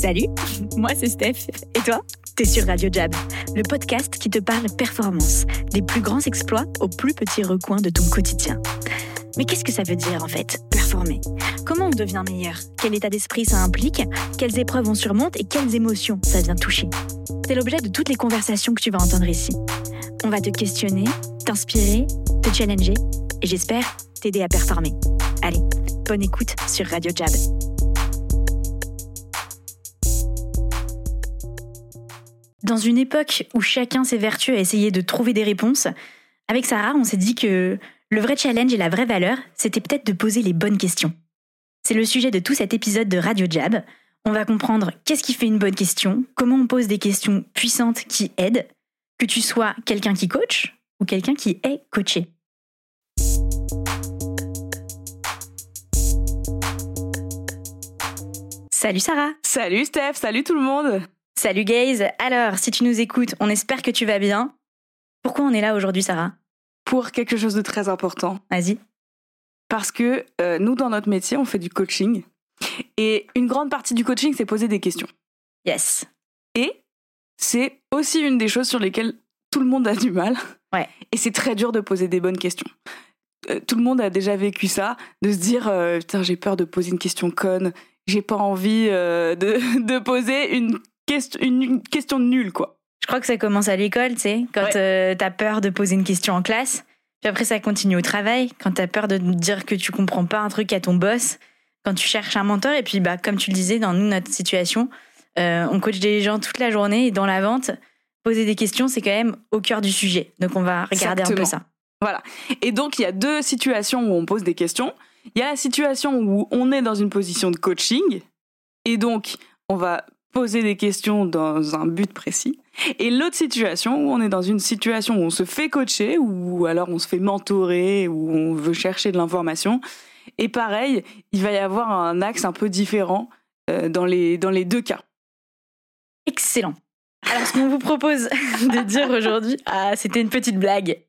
Salut, moi c'est Steph. Et toi? T'es sur Radio Jab, le podcast qui te parle performance, des plus grands exploits aux plus petits recoins de ton quotidien. Mais qu'est-ce que ça veut dire en fait, performer? Comment on devient meilleur? Quel état d'esprit ça implique? Quelles épreuves on surmonte et quelles émotions ça vient toucher? C'est l'objet de toutes les conversations que tu vas entendre ici. On va te questionner, t'inspirer, te challenger et j'espère t'aider à performer. Allez, bonne écoute sur Radio Jab. Dans une époque où chacun s'évertue à essayer de trouver des réponses, avec Sarah, on s'est dit que le vrai challenge et la vraie valeur, c'était peut-être de poser les bonnes questions. C'est le sujet de tout cet épisode de Radio Jab. On va comprendre qu'est-ce qui fait une bonne question, comment on pose des questions puissantes qui aident, que tu sois quelqu'un qui coach ou quelqu'un qui est coaché. Salut Sarah Salut Steph, salut tout le monde Salut Gaze Alors, si tu nous écoutes, on espère que tu vas bien. Pourquoi on est là aujourd'hui Sarah? Pour quelque chose de très important. Vas-y. Parce que euh, nous, dans notre métier, on fait du coaching. Et une grande partie du coaching, c'est poser des questions. Yes. Et c'est aussi une des choses sur lesquelles tout le monde a du mal. Ouais. Et c'est très dur de poser des bonnes questions. Euh, tout le monde a déjà vécu ça, de se dire euh, putain j'ai peur de poser une question conne, j'ai pas envie euh, de, de poser une, question une question nulle quoi. Je crois que ça commence à l'école, tu sais, quand Ouais. euh, t'as peur de poser une question en classe. Puis après, ça continue au travail, quand t'as peur de dire que tu comprends pas un truc à ton boss, quand tu cherches un mentor. Et puis, bah, comme tu le disais, dans nous, notre situation, euh, on coach des gens toute la journée et dans la vente, poser des questions, c'est quand même au cœur du sujet. Donc, on va regarder un peu ça. Voilà. Et donc il y a deux situations où on pose des questions. Il y a la situation où on est dans une position de coaching et donc on va poser des questions dans un but précis. Et l'autre situation où on est dans une situation où on se fait coacher ou alors on se fait mentorer ou on veut chercher de l'information. Et pareil, il va y avoir un axe un peu différent euh, dans les dans les deux cas. Excellent. Alors, ce qu'on vous propose de dire aujourd'hui, ah, c'était une petite blague.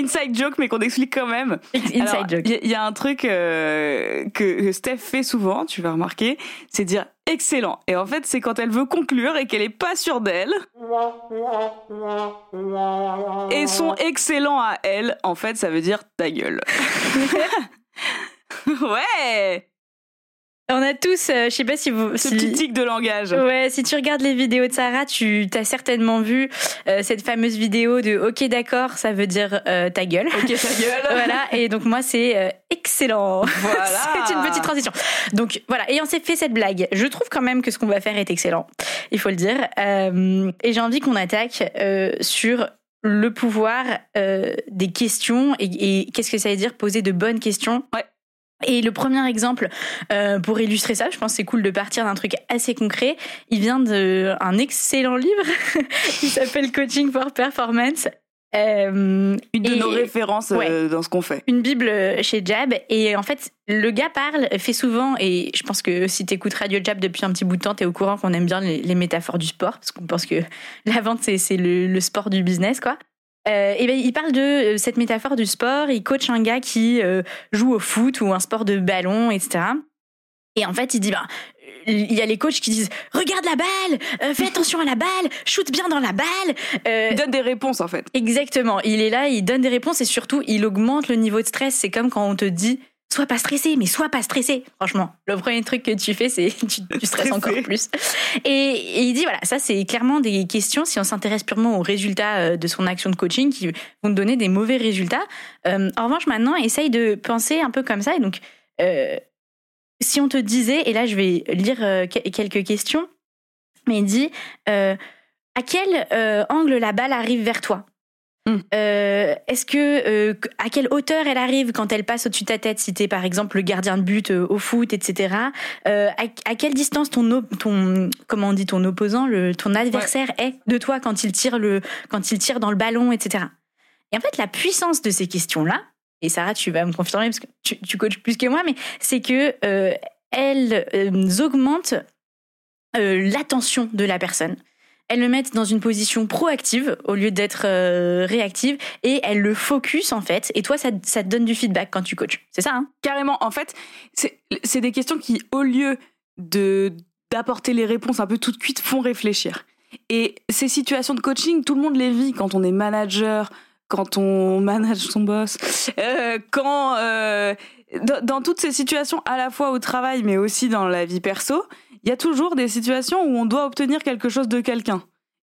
Inside joke, mais qu'on explique quand même. Inside Alors, joke. Il y a- il y, a un truc euh, que Steph fait souvent, tu vas remarquer, c'est dire excellent. Et en fait, c'est quand elle veut conclure et qu'elle est pas sûre d'elle. Et son excellent à elle, en fait, ça veut dire ta gueule. ouais On a tous, euh, je sais pas si vous. Ce si- petit tic de langage. Ouais, si tu regardes les vidéos de Sarah, tu as certainement vu euh, cette fameuse vidéo de OK d'accord, ça veut dire euh, ta gueule. Ok, ta gueule. voilà, et donc moi c'est euh, excellent. Voilà. c'est une petite transition. Donc voilà, et on s'est fait cette blague. Je trouve quand même que ce qu'on va faire est excellent, il faut le dire. Et j'ai envie qu'on attaque sur le pouvoir des questions et, et qu'est-ce que ça veut dire poser de bonnes questions. Ouais. Et le premier exemple euh, pour illustrer ça, je pense que c'est cool de partir d'un truc assez concret. Il vient d'un excellent livre qui s'appelle Coaching for Performance. Euh, Une de et- nos références euh, dans ce qu'on fait. une bible chez Jab et en fait le gars parle fait souvent et je pense que si t'écoutes Radio Jab depuis un petit bout de temps t'es au courant qu'on aime bien les, les métaphores du sport parce qu'on pense que la vente c'est c'est le, le sport du business quoi Euh, et ben il parle de euh, cette métaphore du sport il coach un gars qui euh, joue au foot ou un sport de ballon etc et en fait il dit bah il y a les coachs qui disent regarde la balle euh, fais attention à la balle shoot bien dans la balle Euh, Il donne des réponses, en fait. Exactement. Il est là, il donne des réponses et surtout, il augmente le niveau de stress. C'est comme quand on te dit Sois pas stressé, mais sois pas stressé. Franchement, le premier truc que tu fais, c'est tu, tu stresses encore plus. Et, et il dit voilà, ça c'est clairement des questions. Si on s'intéresse purement aux résultats euh, de son action de coaching, qui vont te donner des mauvais résultats. Euh, en revanche, maintenant, essaye de penser un peu comme ça. Et donc, euh, si on te disait, et là je vais lire euh, que- quelques questions, mais il dit à quel angle la balle arrive vers toi? Hmm. Euh, Est-ce que euh, à quelle hauteur elle arrive quand elle passe au-dessus de ta tête si t'es par exemple le gardien de but euh, au foot, etc. À, à quelle distance ton ton comment on dit ton opposant, le, ton adversaire est de toi quand il tire le quand il tire dans le ballon, etc. Et en fait la puissance de ces questions là, et Sarah tu vas me confirmer parce que tu, tu coaches plus que moi, mais c'est que elles augmentent l'attention de la personne. Elles le mettent dans une position proactive au lieu d'être euh, réactive et elles le focus en fait. Et toi, ça, te donne du feedback quand tu coaches. C'est ça, hein? Carrément. En fait, c'est des questions qui, au lieu de d'apporter les réponses un peu toutes cuites font réfléchir. Et ces situations de coaching, tout le monde les vit quand on est manager, quand on manage son boss, euh, quand euh, dans toutes ces situations, à la fois au travail, mais aussi dans la vie perso, il y a toujours des situations où on doit obtenir quelque chose de quelqu'un.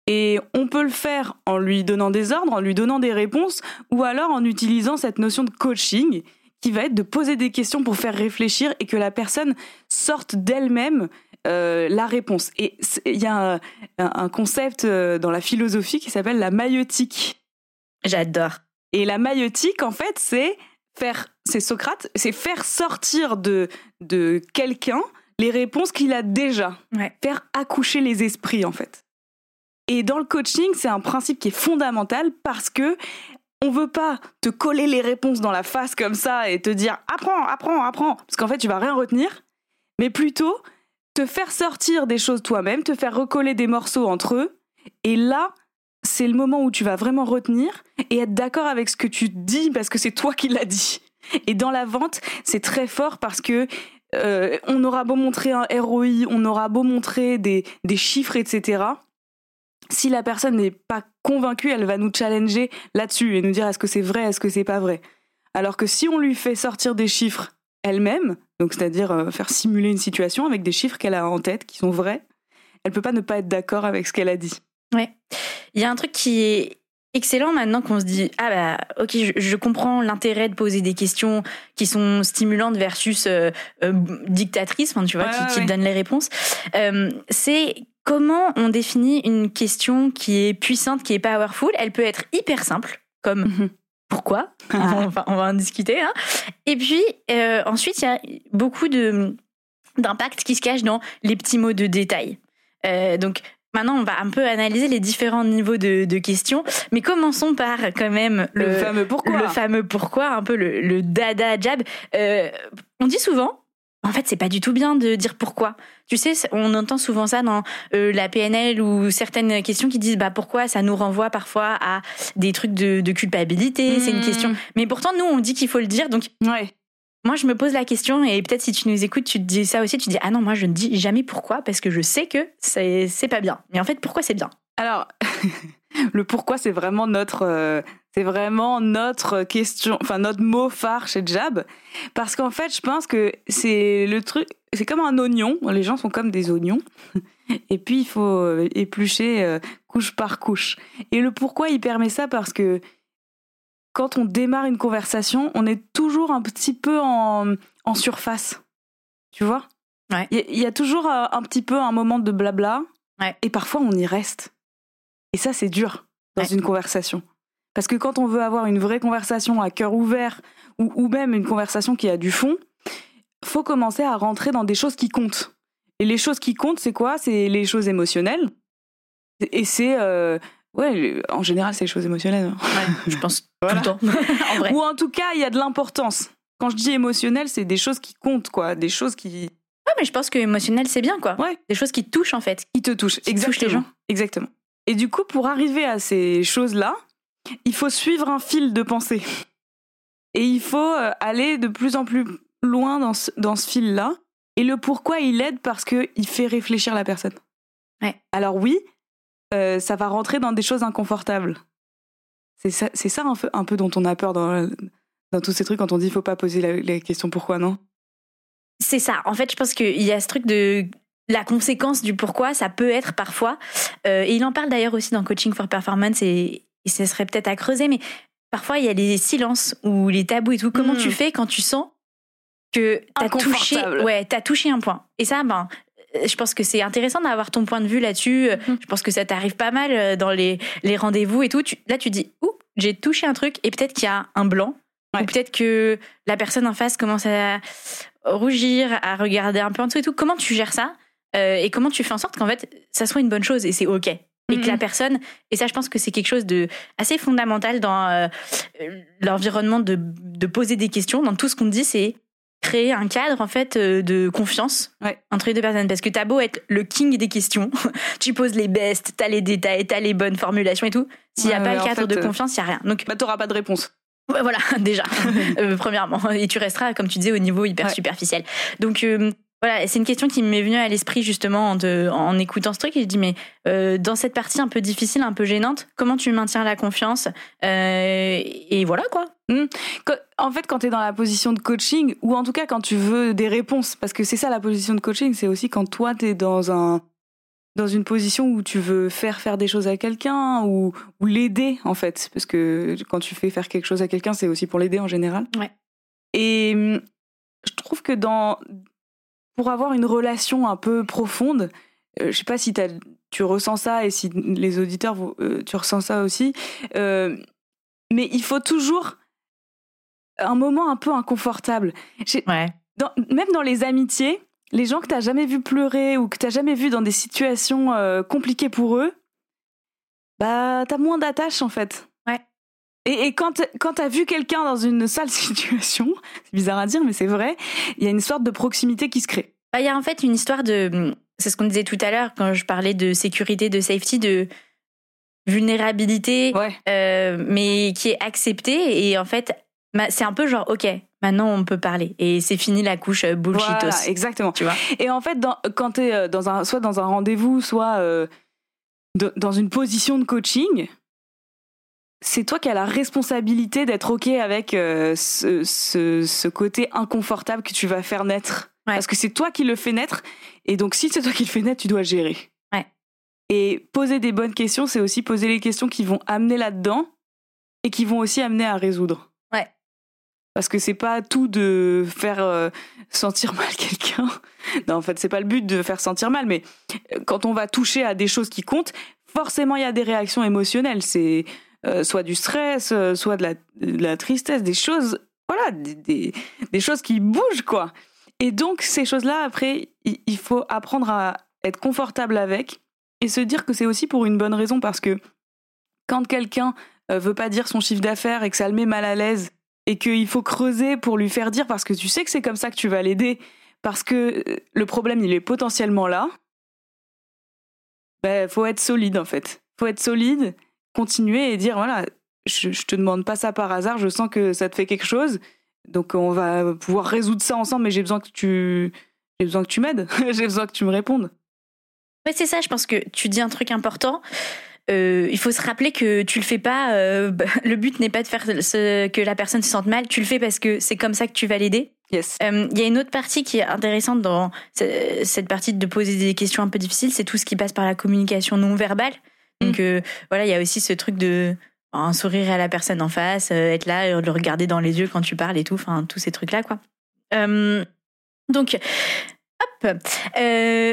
Et on peut le faire en lui donnant des ordres, en lui donnant des réponses, ou alors en utilisant cette notion de coaching qui va être de poser des questions pour faire réfléchir et que la personne sorte d'elle-même euh, la réponse. Et il y a un, un concept euh, dans la philosophie qui s'appelle la maïotique. J'adore. Et la maïotique, en fait, c'est faire, c'est Socrate, c'est faire sortir de, de quelqu'un les réponses qu'il a déjà. Ouais. Faire accoucher les esprits, en fait. Et dans le coaching, c'est un principe qui est fondamental parce que on veut pas te coller les réponses dans la face comme ça et te dire apprends, apprends, apprends, parce qu'en fait tu vas rien retenir, mais plutôt te faire sortir des choses toi-même, te faire recoller des morceaux entre eux, et là c'est le moment où tu vas vraiment retenir et être d'accord avec ce que tu dis parce que c'est toi qui l'as dit. Et dans la vente, c'est très fort parce que euh, on aura beau montrer un ROI, on aura beau montrer des, des chiffres, etc si la personne n'est pas convaincue, elle va nous challenger là-dessus et nous dire est-ce que c'est vrai, est-ce que c'est pas vrai? Alors que si on lui fait sortir des chiffres elle-même, donc c'est-à-dire euh, faire simuler une situation avec des chiffres qu'elle a en tête qui sont vrais, elle peut pas ne pas être d'accord avec ce qu'elle a dit. Ouais. Il y a un truc qui est excellent maintenant qu'on se dit ah bah ok je, je comprends l'intérêt de poser des questions qui sont stimulantes versus euh, euh, dictatrices enfin, tu vois Ouais, qui, ouais, qui te ouais. donnent les réponses euh, c'est comment on définit une question qui est puissante qui est powerful elle peut être hyper simple comme Mhm. pourquoi? On, va, on va en discuter hein. et puis ensuite il y a beaucoup de d'impact qui se cache dans les petits mots de détail Euh, donc Maintenant, on va un peu analyser les différents niveaux de, de questions, mais commençons par quand même le, le, fameux pourquoi. le fameux pourquoi, un peu le, le dada jab. Euh, on dit souvent, en fait, c'est pas du tout bien de dire pourquoi. Tu sais, on entend souvent ça dans euh, la PNL ou certaines questions qui disent bah pourquoi ça nous renvoie parfois à des trucs de, de culpabilité. C'est une Mmh. question. Mais pourtant, nous, on dit qu'il faut le dire. Donc, Ouais. Moi, je me pose la question et peut-être si tu nous écoutes, tu te dis ça aussi. Tu te dis ah non, moi, je ne dis jamais pourquoi parce que je sais que c'est pas bien. Mais en fait, pourquoi c'est bien? Alors, le pourquoi, c'est vraiment notre, euh, c'est vraiment notre question, enfin notre mot phare chez Jab, parce qu'en fait, je pense que c'est le truc, c'est comme un oignon. Les gens sont comme des oignons, et puis il faut euh, éplucher euh, couche par couche. Et le pourquoi, il permet ça parce que quand on démarre une conversation, on est toujours un petit peu en, en surface, tu vois? Ouais. Il y, a- il y a toujours euh, un petit peu un moment de blabla, Ouais. et parfois on y reste. Et ça, c'est dur dans Ouais. une conversation. Parce que quand on veut avoir une vraie conversation à cœur ouvert, ou, ou même une conversation qui a du fond, faut commencer à rentrer dans des choses qui comptent. Et les choses qui comptent, c'est quoi? C'est les choses émotionnelles. Et c'est... euh, ouais, en général, c'est les choses émotionnelles. Je pense Voilà. tout le temps. en vrai. Ou en tout cas, il y a de l'importance. Quand je dis émotionnel, c'est des choses qui comptent, quoi. Des choses qui, Ouais, mais je pense que émotionnel, c'est bien, quoi. Ouais. Des choses qui te touchent, en fait. qui te touchent. Qui touchent les gens. Exactement. Et du coup, pour arriver à ces choses-là, il faut suivre un fil de pensée. Et il faut euh, aller de plus en plus loin dans ce, dans ce fil-là. Et le pourquoi il aide parce qu'il fait réfléchir la personne. Ouais. Alors oui, euh, ça va rentrer dans des choses inconfortables. C'est ça, c'est ça un, peu, un peu dont on a peur dans, dans tous ces trucs quand on dit il faut pas poser la, la question pourquoi, non? C'est ça. En fait, je pense qu'il y a ce truc de la conséquence du pourquoi, ça peut être parfois. euh, et il en parle d'ailleurs aussi dans Coaching for Performance et, et ce serait peut-être à creuser, mais parfois il y a les silences ou les tabous et tout. Comment Mm. tu fais quand tu sens que t'as touché, ouais, t'as touché un point? Et ça, ben, je pense que c'est intéressant d'avoir ton point de vue là-dessus. Mhm. Je pense que ça t'arrive pas mal euh, dans les, les rendez-vous et tout. Tu- là, tu dis, ouh, j'ai touché un truc et peut-être qu'il y a un blanc. Ouais. Ou peut-être que la personne en face commence à rougir, à regarder un peu en dessous et tout. Comment tu gères ça Euh, Et comment tu fais en sorte qu'en fait, ça soit une bonne chose et c'est OK et que la Mhm. personne, et ça je pense que c'est quelque chose de assez fondamental dans euh, euh, l'environnement de, de poser des questions, dans tout ce qu'on dit, c'est créer un cadre en fait euh, de confiance Ouais. entre les deux personnes parce que t'as beau être le king des questions tu poses les bestes t'as les détails t'as les bonnes formulations et tout s'il n'y a pas le cadre fait, de euh, confiance il y a rien donc Bah, t'auras pas de réponse. Voilà, déjà, euh, premièrement. Et tu resteras, comme tu disais, au niveau hyper Ouais. superficiel. Donc, euh, voilà, c'est une question qui m'est venue à l'esprit justement en, en, écoutant ce truc. Et je dis, mais euh, dans cette partie un peu difficile, un peu gênante, comment tu maintiens la confiance Et voilà quoi. Hmm. En fait, quand tu es dans la position de coaching, ou en tout cas quand tu veux des réponses, parce que c'est ça la position de coaching, c'est aussi quand toi tu es dans un dans une position où tu veux faire faire des choses à quelqu'un ou, ou l'aider en fait, parce que quand tu fais faire quelque chose à quelqu'un, c'est aussi pour l'aider en général. Ouais. Et hmm, je trouve que dans pour avoir une relation un peu profonde, euh, je sais pas si tu ressens ça et si les auditeurs, euh, tu ressens ça aussi, euh, mais il faut toujours un moment un peu inconfortable. même dans les amitiés, les gens que tu n'as jamais vu pleurer ou que tu n'as jamais vu dans des situations compliquées pour eux, bah as moins d'attache en fait. Ouais. Et, et quand, quand as vu quelqu'un dans une sale situation, c'est bizarre à dire, mais c'est vrai, il y a une sorte de proximité qui se crée. Bah, il y a en fait une histoire de, c'est ce qu'on disait tout à l'heure quand je parlais de sécurité, de safety, de vulnérabilité, euh, mais qui est acceptée et en fait, c'est un peu genre, ok, maintenant on peut parler et c'est fini la couche euh, bullshitos. Voilà, exactement. Tu vois. Et en fait, dans, quand tu es euh, dans un, soit dans un rendez-vous, soit dans une position de coaching, c'est toi qui as la responsabilité d'être OK avec euh, ce, ce, côté inconfortable que tu vas faire naître. Parce que c'est toi qui le fais naître. Et donc, si c'est toi qui le fais naître, tu dois gérer. Ouais. Et poser des bonnes questions, c'est aussi poser les questions qui vont amener là-dedans et qui vont aussi amener à résoudre. Parce que c'est pas tout de faire euh, sentir mal quelqu'un. Non, en fait, c'est pas le but de faire sentir mal, mais euh, quand on va toucher à des choses qui comptent, forcément, il y a des réactions émotionnelles. C'est euh, soit du stress, soit de la, tristesse, des choses, voilà, des, choses qui bougent, quoi. Et donc, ces choses-là, après, il, faut apprendre à être confortable avec et se dire que c'est aussi pour une bonne raison parce que quand quelqu'un veut pas dire son chiffre d'affaires et que ça le met mal à l'aise et qu'il faut creuser pour lui faire dire parce que tu sais que c'est comme ça que tu vas l'aider parce que le problème il est potentiellement là, ben faut être solide en fait. Faut être solide continuer et dire voilà, je, je te demande pas ça par hasard, je sens que ça te fait quelque chose, donc on va pouvoir résoudre ça ensemble, mais j'ai besoin que tu, j'ai besoin que tu m'aides, j'ai besoin que tu me répondes. Ouais, c'est ça. Je pense que tu dis un truc important. Euh, il faut se rappeler que tu le fais pas. Euh, le but n'est pas de faire ce, que la personne se sente mal. Tu le fais parce que c'est comme ça que tu vas l'aider. Yes. Euh, il y a une autre partie qui est intéressante dans cette partie de poser des questions un peu difficiles, c'est tout ce qui passe par la communication non verbale. Donc mm. voilà, il y a aussi ce truc de un sourire à la personne en face, euh, être là, euh, le regarder dans les yeux quand tu parles et tout, enfin tous ces trucs là quoi. Euh, donc hop,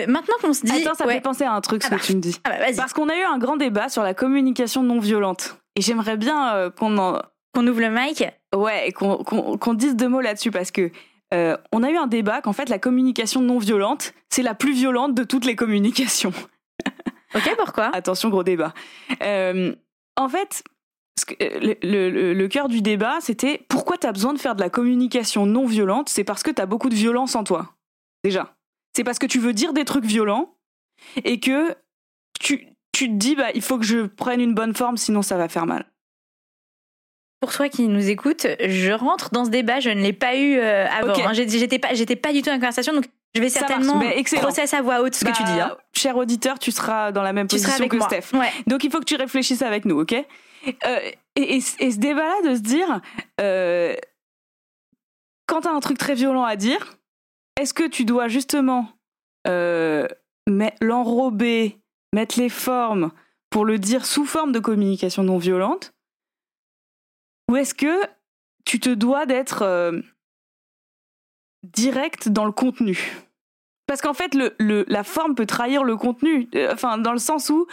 maintenant qu'on se dit, attends, ça fait penser à un truc ce ah que tu me dis, ah bah, parce qu'on a eu un grand débat sur la communication non violente. Et j'aimerais bien qu'on en... qu'on ouvre le mic, ouais, et qu'on dise deux mots là-dessus parce que on a eu un débat qu'en fait la communication non violente c'est la plus violente de toutes les communications. Ok, pourquoi? Attention, gros débat. Euh, en fait, euh, le, cœur du débat, c'était pourquoi tu as besoin de faire de la communication non violente? C'est parce que tu as beaucoup de violence en toi. Déjà. C'est parce que tu veux dire des trucs violents et que tu, tu te dis, bah, il faut que je prenne une bonne forme, sinon ça va faire mal. Pour toi qui nous écoute, je rentre dans ce débat, je ne l'ai pas eu euh, avant. Hein. J'étais pas, j'étais pas du tout dans la conversation, donc je vais certainement processer à voix haute ce que tu dis. Hein. Bah, cher auditeur, tu seras dans la même position que Steph. Donc il faut que tu réfléchisses avec nous, ok? Euh, et, ce débat-là de se dire, euh, quand tu as un truc très violent à dire, est-ce que tu dois justement euh, l'enrober, mettre les formes pour le dire sous forme de communication non violente? Ou est-ce que tu te dois d'être euh, direct dans le contenu? Parce qu'en fait, la forme peut trahir le contenu. Euh, enfin, dans le sens où,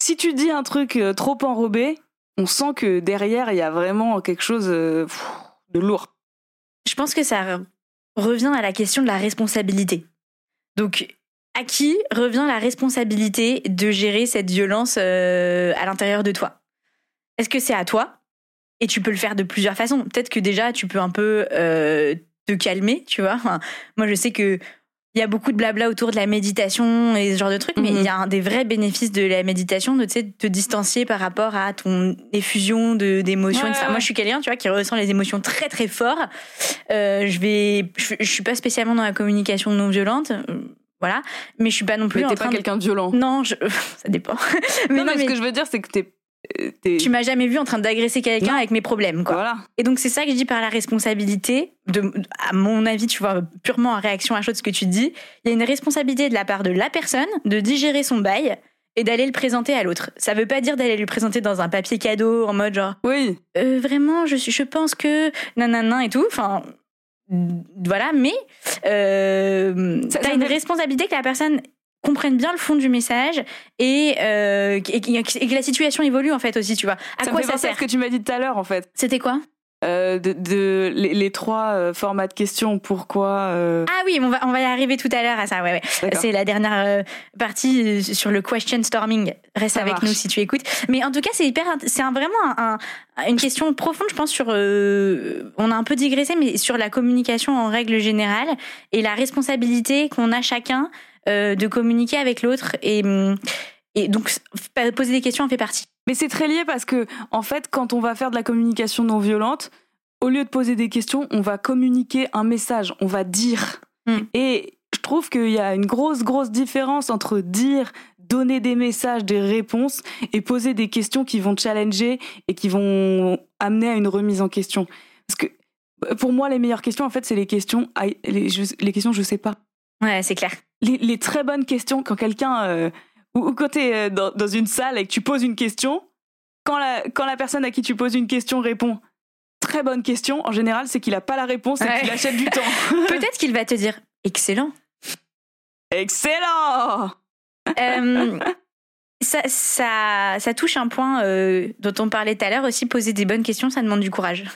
si tu dis un truc euh, trop enrobé, on sent que derrière, il y a vraiment quelque chose de lourd. Je pense que ça revient à la question de la responsabilité. Donc, à qui revient la responsabilité de gérer cette violence à l'intérieur de toi? Est-ce que c'est à toi? Et tu peux le faire de plusieurs façons. Peut-être que déjà, tu peux un peu te calmer, tu vois. moi, je sais que il y a beaucoup de blabla autour de la méditation et ce genre de trucs, mais Mhm. il y a un des vrais bénéfices de la méditation de te distancier par rapport à ton effusion de d'émotions. Ouais, etc. ouais. Moi, je suis quelqu'un, tu vois, qui ressent les émotions très très fort. Euh, je vais, je, je suis pas spécialement dans la communication non violente, euh, voilà, mais je suis pas non plus Mais en t'es train pas de... quelqu'un de violent. Non, je... ça dépend. mais non, non, mais, mais ce que je veux dire, c'est que t'es. Euh, tu m'as jamais vu en train d'agresser quelqu'un avec mes problèmes, quoi. Voilà. Et donc c'est ça que je dis par la responsabilité, de, à mon avis, tu vois, purement en réaction à chose ce que tu dis, il y a une responsabilité de la part de la personne de digérer son bail et d'aller le présenter à l'autre. Ça veut pas dire d'aller lui présenter dans un papier cadeau en mode genre Oui. euh, vraiment je suis je pense que nanana et tout, enfin voilà, mais euh, t'as une responsabilité que la personne comprenne bien le fond du message et, euh, et, et que la situation évolue en fait aussi, tu vois. À ça quoi me fait ça penser à sert ce que tu m'as dit tout à l'heure, en fait. C'était quoi? Euh, de, de- les, les trois euh, formats de questions. Pourquoi euh, Ah oui, on va, on va y arriver tout à l'heure à ça. Ouais, ouais. C'est la dernière euh, partie euh, sur le question storming. Reste Ça avec marche. nous si tu écoutes. Mais en tout cas, c'est hyper, c'est un- vraiment un- un- une question profonde, je pense, sur. euh, on a un peu digressé, mais sur la communication en règle générale et la responsabilité qu'on a chacun euh, de communiquer avec l'autre et. hum, Et donc, poser des questions en fait partie. Mais c'est très lié parce que, en fait, quand on va faire de la communication non violente, au lieu de poser des questions, on va communiquer un message, on va dire. Mm. Et je trouve qu'il y a une grosse, grosse différence entre dire, donner des messages, des réponses, et poser des questions qui vont challenger et qui vont amener à une remise en question. Parce que, pour moi, les meilleures questions, en fait, c'est les questions, les, questions je sais pas. Ouais, c'est clair. Les, les très bonnes questions, quand quelqu'un, euh, ou, ou quand tu es dans, dans une salle et que tu poses une question, quand la, quand la personne à qui tu poses une question répond très bonne question, en général, c'est qu'il a pas la réponse et Ouais. qu'il achète du temps. Peut-être qu'il va te dire excellent. Excellent Euh, ça, ça, ça touche un point euh, dont on parlait tout à l'heure aussi. Poser des bonnes questions, ça demande du courage.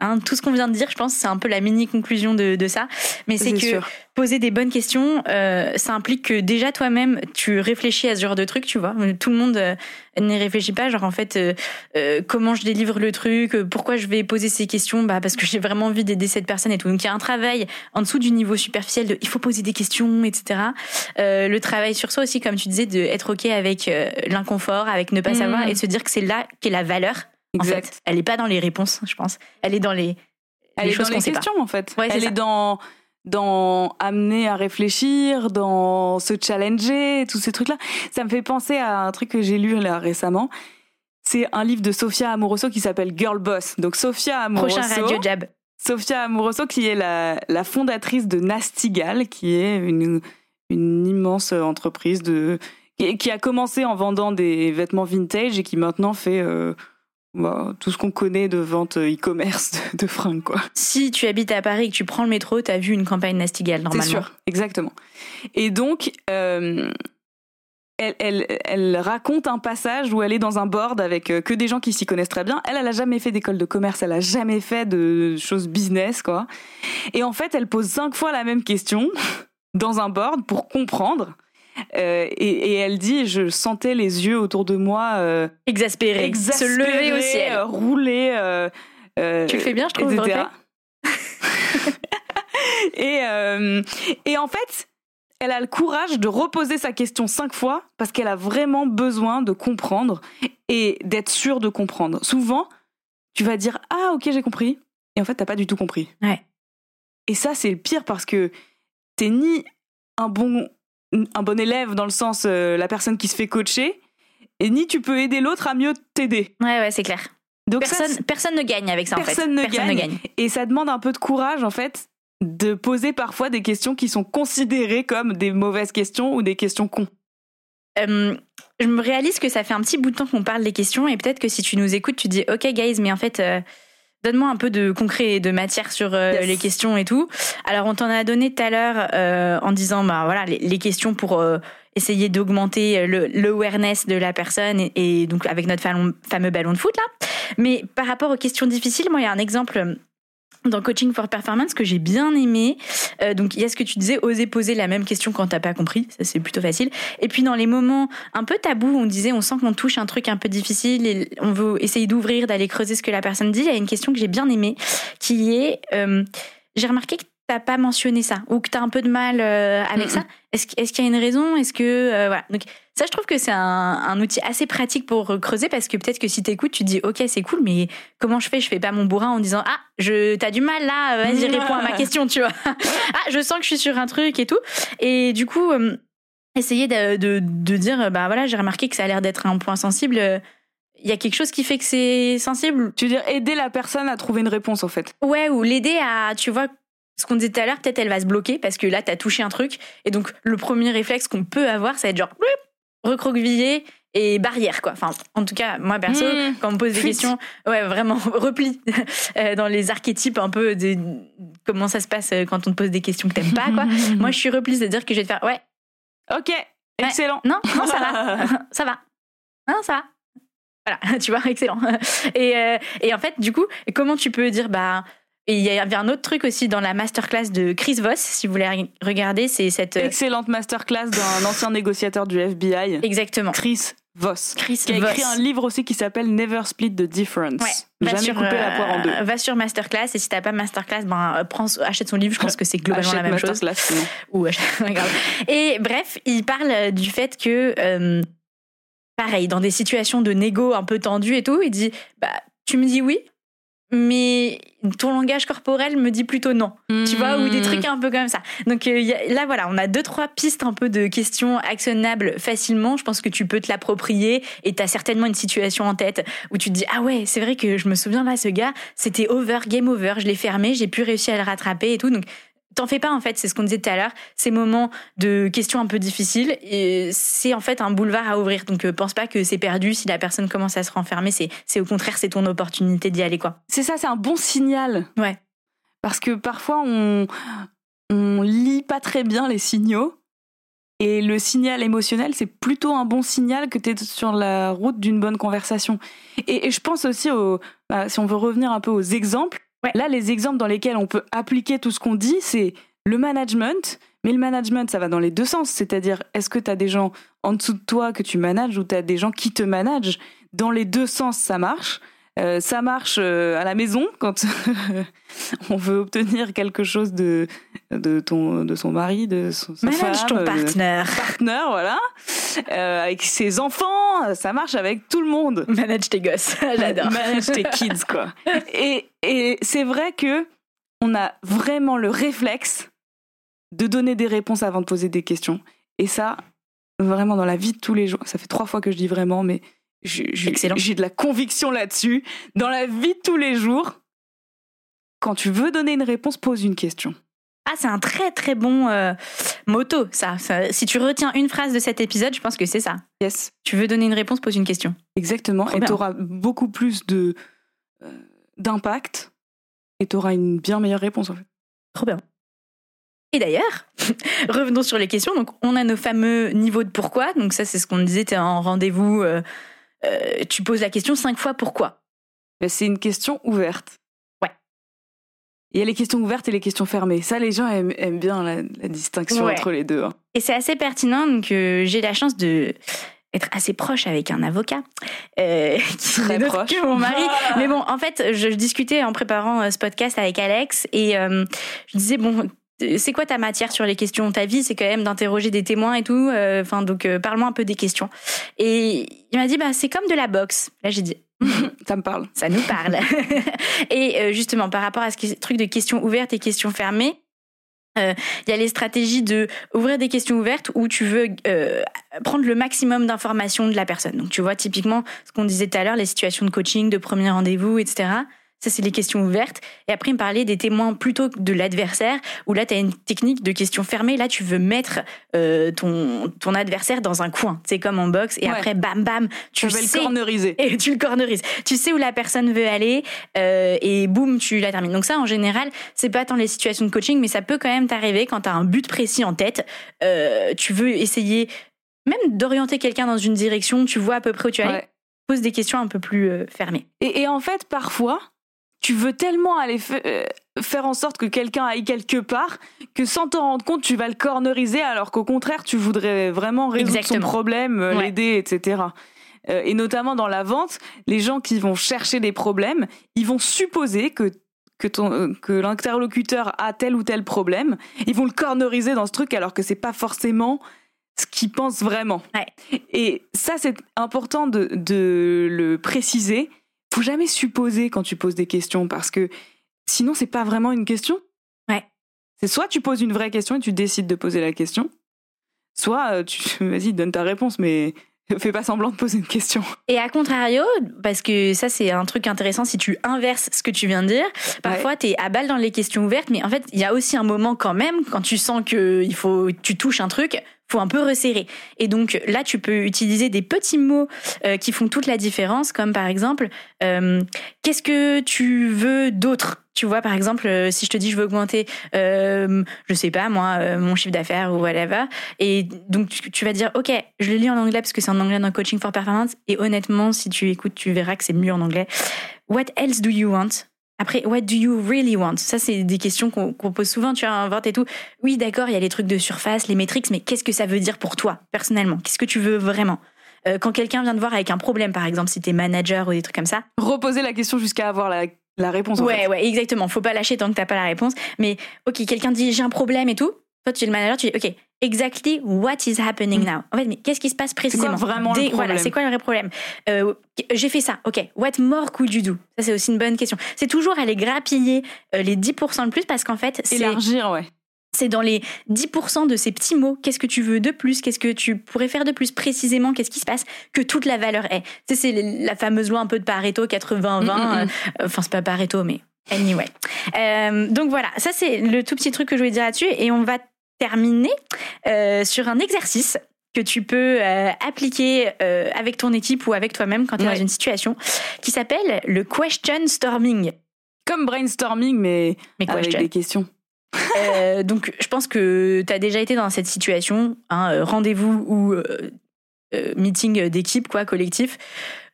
Hein, tout ce qu'on vient de dire, je pense, c'est un peu la mini conclusion de, de ça. Mais c'est que sûr. poser des bonnes questions, euh, ça implique que déjà toi-même, tu réfléchis à ce genre de truc, tu vois. Tout le monde euh, n'y réfléchit pas. Genre en fait, euh, euh, comment je délivre le truc, euh, pourquoi je vais poser ces questions, bah parce que j'ai vraiment envie d'aider cette personne et tout. Donc il y a un travail en dessous du niveau superficiel de il faut poser des questions, etc. Euh, le travail sur soi aussi, comme tu disais, de être ok avec l'inconfort, avec ne pas Mhm. savoir et de se dire que c'est là qu'est la valeur. En Exact. fait, elle est pas dans les réponses, je pense. Elle est dans les, Elle les est choses dans qu'on les questions, en fait. Ouais, Elle est dans, dans amener à réfléchir, dans se challenger, tous ces trucs-là. Ça me fait penser à un truc que j'ai lu là récemment. C'est un livre de Sofia Amoroso qui s'appelle Girl Boss. Donc Sofia Amoroso, Prochain radio jab. Sofia Amoroso qui est la, la fondatrice de Nastigal, qui est une, une immense entreprise de qui, qui a commencé en vendant des vêtements vintage et qui maintenant fait euh, bah, tout ce qu'on connaît de vente e-commerce de, de fringues quoi. Si tu habites à Paris et que tu prends le métro, t'as vu une campagne Nastigal C'est normalement. sûr, exactement. Et donc, euh, elle, elle, elle raconte un passage où elle est dans un board avec euh, que des gens qui s'y connaissent très bien. Elle, elle a jamais fait d'école de commerce, elle a jamais fait de choses business, quoi. Et en fait, elle pose cinq fois la même question dans un board pour comprendre. Euh, et, et elle dit, je sentais les yeux autour de moi euh, Exaspéré. exaspérés, Se lever au ciel. euh, rouler. Tu le fais bien, je trouve, etc. et, et en fait, elle a le courage de reposer sa question cinq fois parce qu'elle a vraiment besoin de comprendre et d'être sûre de comprendre. Souvent, tu vas dire Ah, ok, j'ai compris. Et en fait, t'as pas du tout compris. Ouais. Et ça, c'est le pire parce que t'es ni un bon, un bon élève dans le sens euh, la personne qui se fait coacher, et ni tu peux aider l'autre à mieux t'aider. Ouais, ouais, c'est clair. Donc ça, Personne, personne ne gagne avec ça, en fait. Personne ne personne ne gagne. gagne. Et ça demande un peu de courage, en fait, de poser parfois des questions qui sont considérées comme des mauvaises questions ou des questions cons. Euh, je me réalise que ça fait un petit bout de temps qu'on parle des questions et peut-être que si tu nous écoutes, tu dis OK, guys, mais en fait, euh, donne-moi un peu de concret et de matière sur euh, Yes. les questions et tout. Alors, on t'en a donné tout à l'heure euh, en disant, bah voilà, les, les questions pour euh, essayer d'augmenter le l'awareness de la personne et, et donc avec notre fameux, fameux ballon de foot là. Mais par rapport aux questions difficiles, moi, il y a un exemple. Dans Coaching for Performance que j'ai bien aimé. Euh, donc il y a ce que tu disais, oser poser la même question quand t'as pas compris, ça c'est plutôt facile. Et puis dans les moments un peu tabous, on disait, on sent qu'on touche un truc un peu difficile et on veut essayer d'ouvrir, d'aller creuser ce que la personne dit. Il y a une question que j'ai bien aimée, qui est, euh, j'ai remarqué que t'as pas mentionné ça ou que t'as un peu de mal euh, avec ça Est-ce est-ce qu'il y a une raison Est-ce que euh, voilà Donc ça, je trouve que c'est un, un outil assez pratique pour creuser parce que peut-être que si t'écoutes, tu te dis ok c'est cool, mais comment je fais? Je fais pas mon bourrin en disant ah je t'as du mal là, euh, vas-y réponds à ma question, tu vois Ah je sens que je suis sur un truc et tout. Et du coup, euh, essayer de, de, de dire bah voilà j'ai remarqué que ça a l'air d'être un point sensible. Il y a quelque chose qui fait que c'est sensible Tu veux dire aider la personne à trouver une réponse en fait. Ouais, ou l'aider à, tu vois, ce qu'on disait tout à l'heure, peut-être elle va se bloquer parce que là, t'as touché un truc. Et donc, le premier réflexe qu'on peut avoir, ça va être genre, blip, recroqueviller et barrière, quoi. Enfin, en tout cas, moi, perso, Mmh. quand on me pose des Fuite. questions, ouais, vraiment, repli euh, dans les archétypes un peu de comment ça se passe euh, quand on te pose des questions que t'aimes pas, quoi. moi, je suis repli, c'est-à-dire que je vais te faire, ouais, Ok, excellent. non, non, ça va, ça va. Non, ça va. Voilà, tu vois, excellent. Et, euh, et en fait, du coup, comment tu peux dire, bah, et il y avait un autre truc aussi dans la masterclass de Chris Voss, si vous voulez re- regarder, c'est cette. euh, Excellente masterclass d'un ancien négociateur du FBI, exactement. Chris Voss, Chris qui a écrit Voss. un livre aussi qui s'appelle Never Split the Difference. Ouais. Va Jamais sur, couper la poire en deux. euh, Va sur Masterclass et si t'as pas Masterclass, ben euh, prends, achète son livre. Je pense que c'est globalement Achète la même chose. Ou. Et bref, il parle du fait que, euh, pareil, dans des situations de négo un peu tendues et tout, il dit, bah, tu me dis oui, mais ton langage corporel me dit plutôt non. Tu vois, ou des Hmm. trucs un peu comme ça. Donc euh, y a- là, voilà, on a deux, trois pistes un peu de questions actionnables facilement. Je pense que tu peux te l'approprier et tu as certainement une situation en tête où tu te dis, ah ouais, c'est vrai que je me souviens là, ce gars, c'était over, game over, je l'ai fermé, j'ai pu réussir à le rattraper et tout. Donc t'en fais pas en fait, c'est ce qu'on disait tout à l'heure. Ces moments de questions un peu difficiles, et c'est en fait un boulevard à ouvrir. Donc euh, pense pas que c'est perdu si la personne commence à se renfermer. C'est, c'est au contraire, c'est ton opportunité d'y aller quoi. C'est ça, c'est un bon signal. Ouais. Parce que parfois, on, on lit pas très bien les signaux. Et le signal émotionnel, c'est plutôt un bon signal que tu es sur la route d'une bonne conversation. Et, et je pense aussi, au, bah, si on veut revenir un peu aux exemples, Là, les exemples dans lesquels on peut appliquer tout ce qu'on dit, c'est le management. Mais le management, ça va dans les deux sens. C'est-à-dire, est-ce que tu as des gens en dessous de toi que tu manages ou tu as des gens qui te managent? Dans les deux sens, ça marche. Euh, ça marche euh, à la maison quand on veut obtenir quelque chose de, de, ton, de son mari, de son, sa Manage femme, ton euh, partenaire. voilà. Euh, avec ses enfants, ça marche avec tout le monde. Manage tes gosses. J'adore. Manage tes kids, quoi. Et, et c'est vrai que on a vraiment le réflexe de donner des réponses avant de poser des questions. Et ça, vraiment dans la vie de tous les jours, ça fait trois fois que je dis vraiment, mais j'ai de la conviction là-dessus. Dans la vie de tous les jours, quand tu veux donner une réponse, pose une question. Ah, c'est un très très bon euh, motto, ça. Ça- Si tu retiens une phrase de cet épisode, je pense que c'est ça. Yes, Tu veux donner une réponse, pose une question. exactement. Trop et tu auras beaucoup plus de euh, d'impact et tu auras une bien meilleure réponse en fait. Trop bien. Et d'ailleurs, revenons sur les questions. Donc, on a nos fameux niveaux de pourquoi. Donc, ça, c'est ce qu'on disait, tu es en rendez-vous. euh, euh, tu poses la question cinq fois pourquoi? Ben, C'est une question ouverte. Ouais. Il y a les questions ouvertes et les questions fermées. Ça, les gens aiment, aiment bien la, la distinction Ouais. entre les deux. hein. Et c'est assez pertinent. Donc, euh, j'ai la chance de être assez proche avec un avocat euh, qui Très d'autre proche. que mon mari. Mais bon, en fait, je, discutais en préparant ce podcast avec Alex et euh, je disais bon. C'est quoi ta matière sur les questions Ta vie, c'est quand même d'interroger des témoins et tout. euh, Enfin, donc, euh, parle-moi un peu des questions. Et il m'a dit, bah, c'est comme de la boxe. Là, j'ai dit, Ça me parle. ça nous parle. et euh, justement, par rapport à ce truc de questions ouvertes et questions fermées, euh, il y a les stratégies de ouvrir des questions ouvertes où tu veux euh, prendre le maximum d'informations de la personne. Donc, tu vois, typiquement, ce qu'on disait tout à l'heure, les situations de coaching, de premier rendez-vous, etc. Ça, c'est les questions ouvertes. Et après, il me parlait des témoins plutôt que de l'adversaire, où là, tu as une technique de questions fermées. Là, tu veux mettre euh, ton, ton adversaire dans un coin. C'est comme en boxe. Et Ouais. après, bam, bam, tu Tu le corneriser. et tu le cornerises. Tu sais où la personne veut aller euh, et boum, tu la termines. Donc ça, en général, c'est pas tant les situations de coaching, mais ça peut quand même t'arriver quand tu as un but précis en tête. Euh, tu veux essayer même d'orienter quelqu'un dans une direction, tu vois à peu près où tu vas aller. Ouais. Pose des questions un peu plus fermées. Et, et en fait, parfois, tu veux tellement aller euh, faire en sorte que quelqu'un aille quelque part que sans t'en rendre compte, tu vas le corneriser alors qu'au contraire, tu voudrais vraiment résoudre Exactement. son problème, euh, Ouais. l'aider, etc. Euh, et notamment dans la vente, les gens qui vont chercher des problèmes, ils vont supposer que que ton que l'interlocuteur a tel ou tel problème, ils vont le corneriser dans ce truc alors que c'est pas forcément ce qu'ils pensent vraiment. Et ça, c'est important de, de le préciser. Faut jamais supposer quand tu poses des questions parce que sinon, c'est pas vraiment une question. Ouais. C'est soit tu poses une vraie question et tu décides de poser la question, soit euh, tu vas-y donne ta réponse, mais fais pas semblant de poser une question. Et à contrario, parce que ça c'est un truc intéressant si tu inverses ce que tu viens de dire, parfois tu es à balle dans les questions ouvertes, mais en fait il y a aussi un moment quand même quand tu sens que il faut tu touches un truc, faut un peu resserrer. Et donc là, tu peux utiliser des petits mots euh, qui font toute la différence, comme par exemple, euh, qu'est-ce que tu veux d'autre? Tu vois, par exemple, euh, si je te dis je veux augmenter, je sais pas moi, mon chiffre d'affaires ou whatever, et donc tu, vas dire ok, je le lis en anglais parce que c'est en anglais dans Coaching for Performance, et honnêtement, si tu écoutes, tu verras que c'est mieux en anglais. What else do you want? Après, what do you really want? Ça, c'est des questions qu'on pose souvent, tu vois, en vente et tout. Oui, d'accord, il y a les trucs de surface, les métriques, mais qu'est-ce que ça veut dire pour toi, personnellement? Qu'est-ce que tu veux vraiment? Euh, Quand quelqu'un vient te voir avec un problème, par exemple, si t'es manager ou des trucs comme ça. Reposer la question jusqu'à avoir la, la réponse. ouais, ouais, exactement. Faut pas lâcher tant que t'as pas la réponse. Mais, ok, quelqu'un dit j'ai un problème et tout. Toi, tu es le manager, tu dis, OK, exactly what is happening mm. now? En fait, mais qu'est-ce qui se passe précisément? C'est vraiment le problème Voilà, c'est quoi le vrai problème? Euh, J'ai fait ça, OK, what more could you do? Ça, c'est aussi une bonne question. C'est toujours aller grappiller euh, les 10% de plus parce qu'en fait, c'est... Élargir, ouais. C'est dans les 10% de ces petits mots, qu'est-ce que tu veux de plus, qu'est-ce que tu pourrais faire de plus? Précisément, qu'est-ce qui se passe, que toute la valeur est. Tu sais, c'est la fameuse loi un peu de Pareto, 80-20, mm, mm, euh, enfin c'est pas Pareto, mais anyway. Euh, donc voilà, ça c'est le tout petit truc que je voulais dire là-dessus, et on va terminer euh, sur un exercice que tu peux euh, appliquer euh, avec ton équipe ou avec toi-même quand tu es dans une situation qui s'appelle le question storming. Comme brainstorming, mais, mais avec des questions. donc, je pense que tu as déjà été dans cette situation, hein, rendez-vous ou meeting d'équipe, quoi, collectif,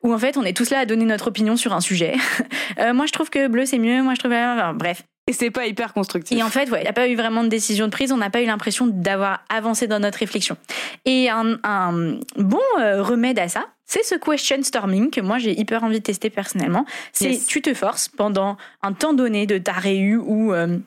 où en fait on est tous là à donner notre opinion sur un sujet. moi je trouve que bleu c'est mieux, moi je trouve. bref, et c'est pas hyper constructif. Et en fait, ouais, il n'y a pas eu vraiment de décision de prise, on n'a pas eu l'impression d'avoir avancé dans notre réflexion. Et un, bon euh, remède à ça, c'est ce question storming que moi j'ai hyper envie de tester personnellement. C'est tu te forces pendant un temps donné de ta réu ou euh,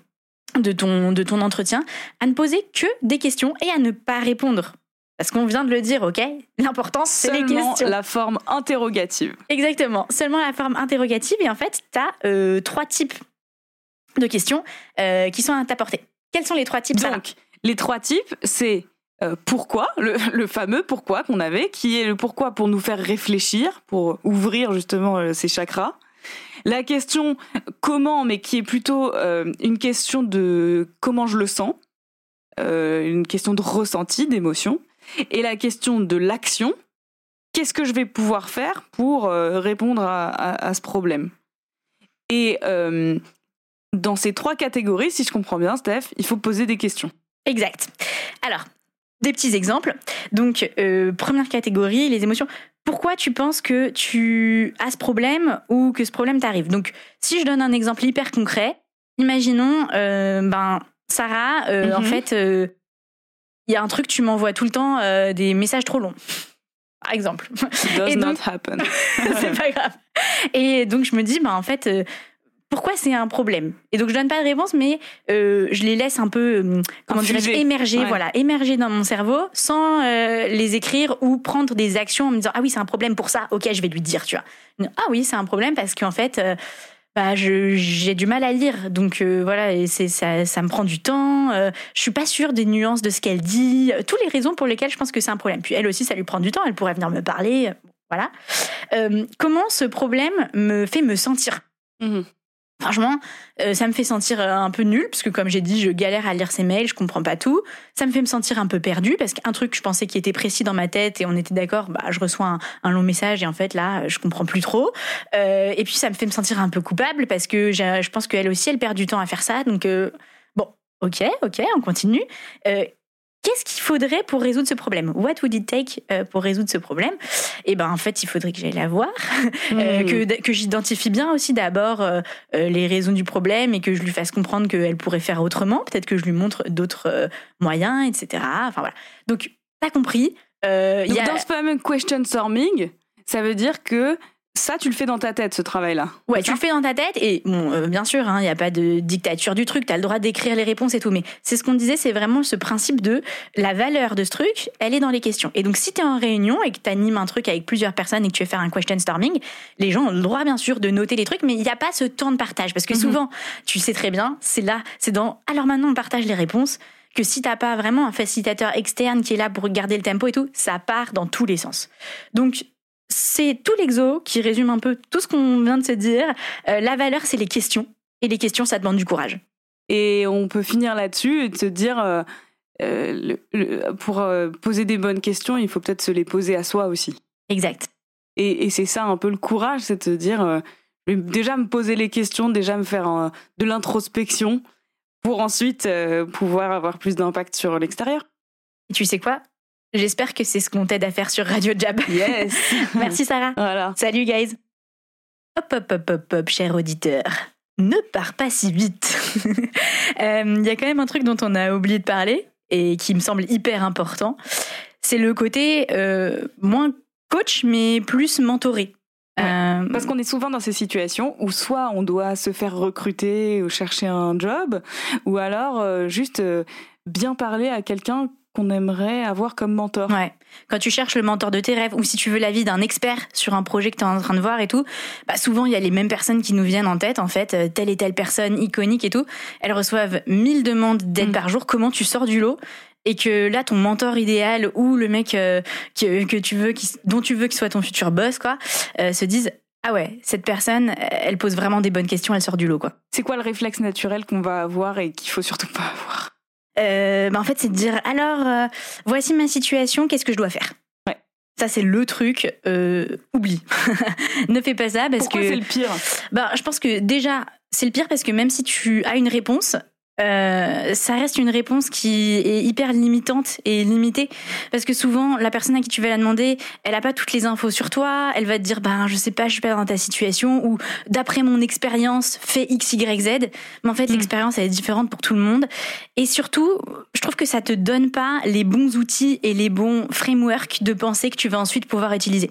de, ton, de ton entretien à ne poser que des questions et à ne pas répondre. Parce qu'on vient de le dire, ok? L'important, c'est les questions. la forme interrogative. Exactement, seulement la forme interrogative. Et en fait, tu as euh, trois types de questions euh, qui sont à t'apporter. Quels sont les trois types Donc, les trois types, c'est euh, pourquoi, le, fameux pourquoi qu'on avait, qui est le pourquoi pour nous faire réfléchir, pour ouvrir justement euh, ces chakras. La question comment, mais qui est plutôt une question de comment je le sens, une question de ressenti, d'émotion. Et la question de l'action, qu'est-ce que je vais pouvoir faire pour répondre à, à, ce problème? Et dans ces trois catégories, si je comprends bien, Steph, il faut poser des questions. Exact. Alors, des petits exemples. Donc, euh, première catégorie, les émotions. Pourquoi tu penses que tu as ce problème ou que ce problème t'arrive? Donc, si je donne un exemple hyper concret, imaginons, euh, ben, Sarah, euh, en mhm. fait, il y a un truc, tu m'envoies tout le temps des messages trop longs. Par exemple. Does not happen. c'est pas grave. Et donc, je me dis, ben, en fait, pourquoi c'est un problème? Et donc je donne pas de réponse, mais euh, je les laisse un peu, euh, comment émerger, voilà, émerger dans mon cerveau, sans euh, les écrire ou prendre des actions en me disant ah oui c'est un problème pour ça, ok je vais lui dire, tu vois. Ah oui c'est un problème parce qu'en fait bah j'ai du mal à lire, donc voilà et c'est ça, ça me prend du temps. je suis pas sûre des nuances de ce qu'elle dit, toutes les raisons pour lesquelles je pense que c'est un problème. Puis elle aussi ça lui prend du temps, elle pourrait venir me parler, voilà. comment ce problème me fait me sentir? Mmh Franchement, euh, ça me fait sentir euh, un peu nul parce que comme j'ai dit, je galère à lire ces mails, je comprends pas tout. Ça me fait me sentir un peu perdu parce qu'un truc je pensais qui était précis dans ma tête et on était d'accord, bah je reçois un, long message et en fait là je comprends plus trop. Euh, et puis ça me fait me sentir un peu coupable parce que je pense qu'elle aussi elle perd du temps à faire ça. Donc bon, ok, ok, on continue. Qu'est-ce qu'il faudrait pour résoudre ce problème? What would it take euh, pour résoudre ce problème? Eh ben en fait, il faudrait que j'aille la voir, euh, hmm. que, que j'identifie bien aussi d'abord euh, les raisons du problème et que je lui fasse comprendre qu'elle pourrait faire autrement. Peut-être que je lui montre d'autres moyens, etc. Enfin voilà. Donc, t'as compris. Donc, Dans ce fameux question storming, ça veut dire que ça, tu le fais dans ta tête, ce travail-là. Ouais, tu le fais dans ta tête et bon, euh, bien sûr, il hein, n'y a pas de dictature du truc, tu as le droit d'écrire les réponses et tout, mais c'est ce qu'on disait, c'est vraiment ce principe de la valeur de ce truc, elle est dans les questions. Et donc, si tu es en réunion et que tu animes un truc avec plusieurs personnes et que tu veux faire un question storming, les gens ont le droit, bien sûr, de noter les trucs, mais il n'y a pas ce temps de partage parce que mhm. souvent, tu sais très bien, c'est là, c'est dans alors maintenant on partage les réponses que si t'as pas vraiment un facilitateur externe qui est là pour garder le tempo et tout, ça part dans tous les sens. Donc c'est tout l'exo qui résume un peu tout ce qu'on vient de se dire. Euh, la valeur, c'est les questions. Et les questions, ça demande du courage. Et on peut finir là-dessus et de se dire, euh, euh, pour poser des bonnes questions, il faut peut-être se les poser à soi aussi. Exact. Et, c'est ça un peu le courage, c'est de se dire, déjà me poser les questions, déjà me faire de l'introspection pour ensuite pouvoir avoir plus d'impact sur l'extérieur. Et tu sais quoi? J'espère que c'est ce qu'on t'aide à faire sur Radio Jab. Yes. Merci Sarah. Voilà. Salut guys. Hop hop hop hop hop, cher auditeur. Ne pars pas si vite. Il euh, y a quand même un truc dont on a oublié de parler et qui me semble hyper important. C'est le côté euh, moins coach mais plus mentoré. Euh, Parce qu'on est souvent dans ces situations où soit on doit se faire recruter ou chercher un job, ou alors juste bien parler à quelqu'un qu'on aimerait avoir comme mentor. Ouais. Quand tu cherches le mentor de tes rêves ou si tu veux l'avis d'un expert sur un projet que tu es en train de voir et tout, bah souvent il y a les mêmes personnes qui nous viennent en tête en fait, euh, telle et telle personne iconique et tout, elles reçoivent 1000 demandes d'aide mm. par jour, comment tu sors du lot? Et que là ton mentor idéal ou le mec euh, que, que, tu veux qui, dont tu veux qu'il soit ton futur boss quoi, euh, se disent ah ouais, cette personne, elle pose vraiment des bonnes questions, elle sort du lot quoi. C'est quoi le réflexe naturel qu'on va avoir et qu'il faut surtout pas avoir? Bah en fait, c'est de dire alors, euh, voici ma situation, qu'est-ce que je dois faire ouais. Ça, c'est le truc. Euh, oublie. ne fais pas ça parce Pourquoi que. c'est le pire? Bah, je pense que déjà, c'est le pire parce que même si tu as une réponse, euh, ça reste une réponse qui est hyper limitante et limitée. Parce que souvent la personne à qui tu vas la demander, elle a pas toutes les infos sur toi, elle va te dire ben je sais pas, je suis pas dans ta situation. Ou d'après mon expérience fait x y z, mais en fait mm. l'expérience elle est différente pour tout le monde. Et surtout, je trouve que ça te donne pas les bons outils et les bons frameworks de pensée que tu vas ensuite pouvoir utiliser.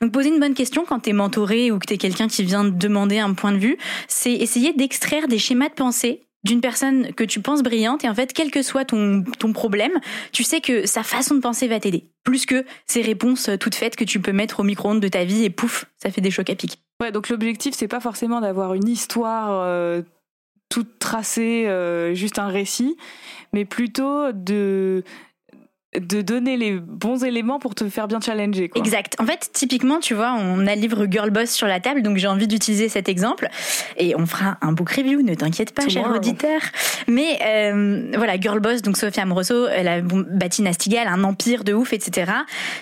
Donc poser une bonne question quand tu es mentoré ou que tu es quelqu'un qui vient te demander un point de vue, c'est essayer d'extraire des schémas de pensée d'une personne que tu penses brillante et en fait, quel que soit ton, ton problème, tu sais que sa façon de penser va t'aider. Plus que ces réponses toutes faites que tu peux mettre au micro-ondes de ta vie et pouf, ça fait des chocs à pic. Ouais, donc l'objectif, c'est pas forcément d'avoir une histoire euh, toute tracée, euh, juste un récit, mais plutôt de de donner les bons éléments pour te faire bien challenger. Quoi. Exact. En fait, typiquement, tu vois, on a le livre Girl Boss sur la table, donc j'ai envie d'utiliser cet exemple. Et on fera un book review, ne t'inquiète pas, cher auditeur. Mais euh, voilà, Girl Boss, donc Sophia Amoroso, elle a bâti Nastigal, un empire de ouf, etc.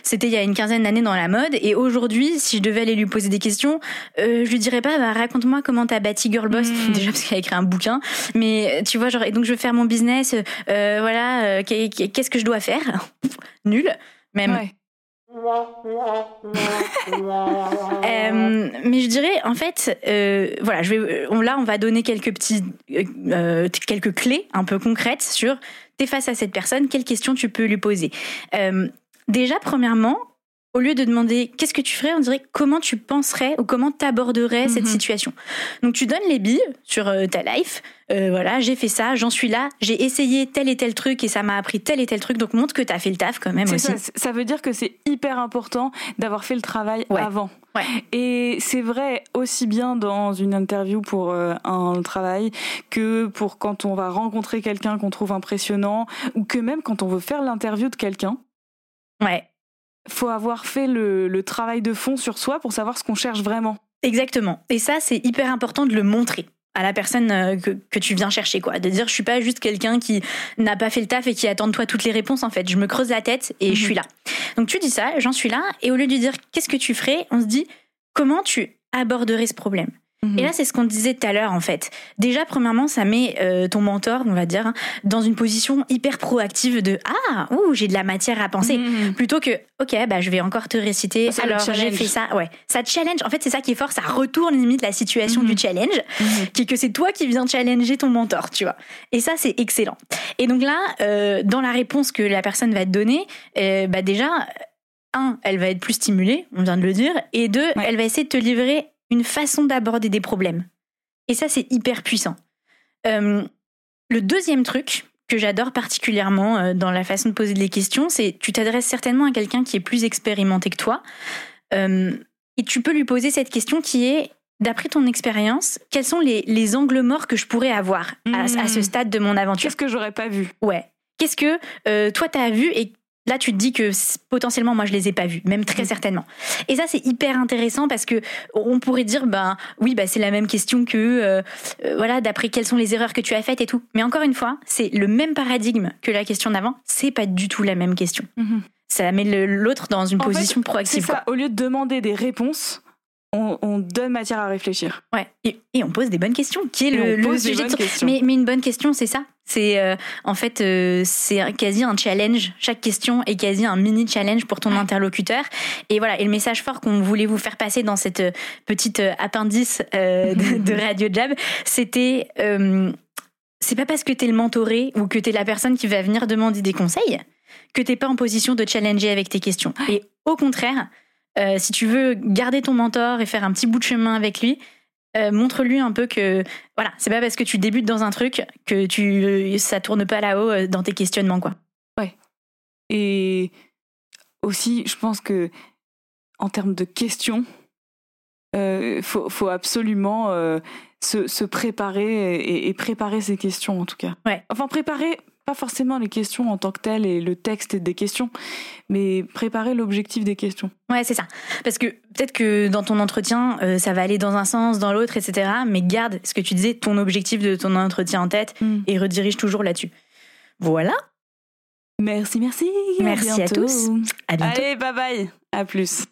C'était il y a une quinzaine d'années dans la mode. Et aujourd'hui, si je devais aller lui poser des questions, euh, je lui dirais pas, bah, raconte-moi comment t'as bâti Girl Boss. Hmm. Déjà parce qu'elle a écrit un bouquin. Mais tu vois, genre, et donc je veux faire mon business, euh, voilà, euh, qu'est-ce que je dois faire? nul, même. Euh, mais je dirais, en fait, euh, voilà, je vais, on, là, on va donner quelques petits, euh, quelques clés un peu concrètes sur t'es face à cette personne, quelles questions tu peux lui poser? déjà, premièrement, au lieu de demander qu'est-ce que tu ferais, on dirait comment tu penserais ou comment t'aborderais cette mhm. situation. Donc tu donnes les billes sur euh, ta life. Euh, voilà, j'ai fait ça, j'en suis là, j'ai essayé tel et tel truc et ça m'a appris tel et tel truc. Donc montre que t'as fait le taf quand même aussi. Ça, ça, veut dire que c'est hyper important d'avoir fait le travail avant. Ouais. Et c'est vrai aussi bien dans une interview pour euh, un travail que pour quand on va rencontrer quelqu'un qu'on trouve impressionnant ou que même quand on veut faire l'interview de quelqu'un. Ouais faut avoir fait le, travail de fond sur soi pour savoir ce qu'on cherche vraiment. Exactement. Et ça, c'est hyper important de le montrer à la personne euh, que, tu viens chercher quoi de dire je suis pas juste quelqu'un qui n'a pas fait le taf et qui attend de toi toutes les réponses en fait je me creuse la tête et je mhm. suis là donc tu dis ça j'en suis là et au lieu de dire qu'est-ce que tu ferais on se dit comment tu aborderais ce problème? Mhm. Et là, c'est ce qu'on disait tout à l'heure, en fait. Déjà, premièrement, ça met euh, ton mentor, on va dire, hein, dans une position hyper proactive de ah, ouh, j'ai de la matière à penser, mhm. plutôt que ok, bah je vais encore te réciter. alors j'ai fait ça, ouais. Ça challenge. En fait, c'est ça qui est fort. Ça retourne limite la situation du mhm. challenge, qui est que c'est toi qui viens challenger ton mentor, tu vois. Et ça, c'est excellent. Et donc là, euh, dans la réponse que la personne va te donner, euh, bah déjà un, elle va être plus stimulée, on vient de le dire, et deux, elle va essayer de te livrer une façon d'aborder des problèmes. Et ça, c'est hyper puissant. Euh, le deuxième truc que j'adore particulièrement euh, dans la façon de poser des questions, c'est tu t'adresses certainement à quelqu'un qui est plus expérimenté que toi, euh, et tu peux lui poser cette question qui est D'après ton expérience, quels sont les, angles morts que je pourrais avoir à, ce hmm. stade de mon aventure? Qu'est-ce que j'aurais pas vu? Ouais. Qu'est-ce que toi t'as vu et Là, tu te dis que potentiellement, moi, je les ai pas vus, même très mm. certainement. Et ça, c'est hyper intéressant parce que on pourrait dire, ben oui, bah c'est la même question que, euh, euh, voilà, d'après quelles sont les erreurs que tu as faites et tout. Mais encore une fois, c'est le même paradigme que la question d'avant. C'est pas du tout la même question. Mm-hmm. Ça met l'autre dans une position proactive. C'est ça. Au lieu de demander des réponses, on, donne matière à réfléchir. Ouais, et, on pose des bonnes questions, qui est le, sujet. Mais, mais, une bonne question, c'est ça. C'est euh, en fait euh, c'est quasi un challenge. Chaque question est quasi un mini challenge pour ton interlocuteur. Et voilà. Et le message fort qu'on voulait vous faire passer dans cette euh, petite appendice de, de, Radio Jab, c'était c'est pas parce que t'es le mentoré ou que t'es la personne qui va venir demander des conseils que t'es pas en position de challenger avec tes questions. Et au contraire, euh, si tu veux garder ton mentor et faire un petit bout de chemin avec lui, euh, montre-lui un peu que voilà, c'est pas parce que tu débutes dans un truc que tu ça tourne pas là-haut euh, dans tes questionnements quoi. Ouais. Et aussi, je pense que en termes de questions, il faut, faut, absolument se, se, préparer et, et, préparer ces questions en tout cas. Ouais. Enfin, préparer pas forcément les questions en tant que telles et le texte des questions, mais préparer l'objectif des questions. Ouais, c'est ça. Parce que peut-être que dans ton entretien, euh, ça va aller dans un sens, dans l'autre, etc. Mais garde ce que tu disais, ton objectif de ton entretien en tête hmm. et redirige toujours là-dessus. Voilà. Merci, merci. Merci à, tous. À bientôt. Allez, bye bye. À plus.